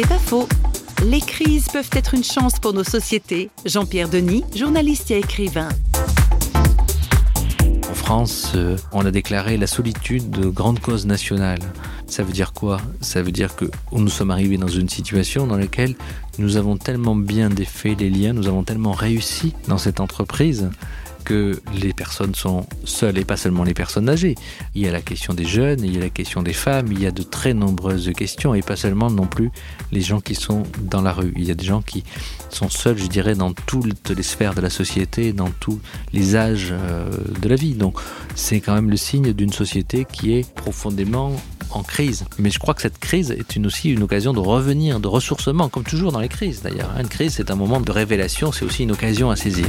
C'est pas faux. Les crises peuvent être une chance pour nos sociétés. Jean-Pierre Denis, journaliste et écrivain. En France, euh, on a déclaré la solitude de grande cause nationale. Ça veut dire quoi? Ça veut dire que nous sommes arrivés dans une situation dans laquelle nous avons tellement bien défait les liens, nous avons tellement réussi dans cette entreprise que les personnes sont seules et pas seulement les personnes âgées. Il y a la question des jeunes, il y a la question des femmes, il y a de très nombreuses questions et pas seulement non plus les gens qui sont dans la rue. Il y a des gens qui sont seuls, je dirais, dans toutes les sphères de la société, dans tous les âges euh, de la vie. Donc c'est quand même le signe d'une société qui est profondément en crise. Mais je crois que cette crise est aussi une occasion de revenir, de ressourcement, comme toujours dans les crises d'ailleurs. Une crise, c'est un moment de révélation, c'est aussi une occasion à saisir.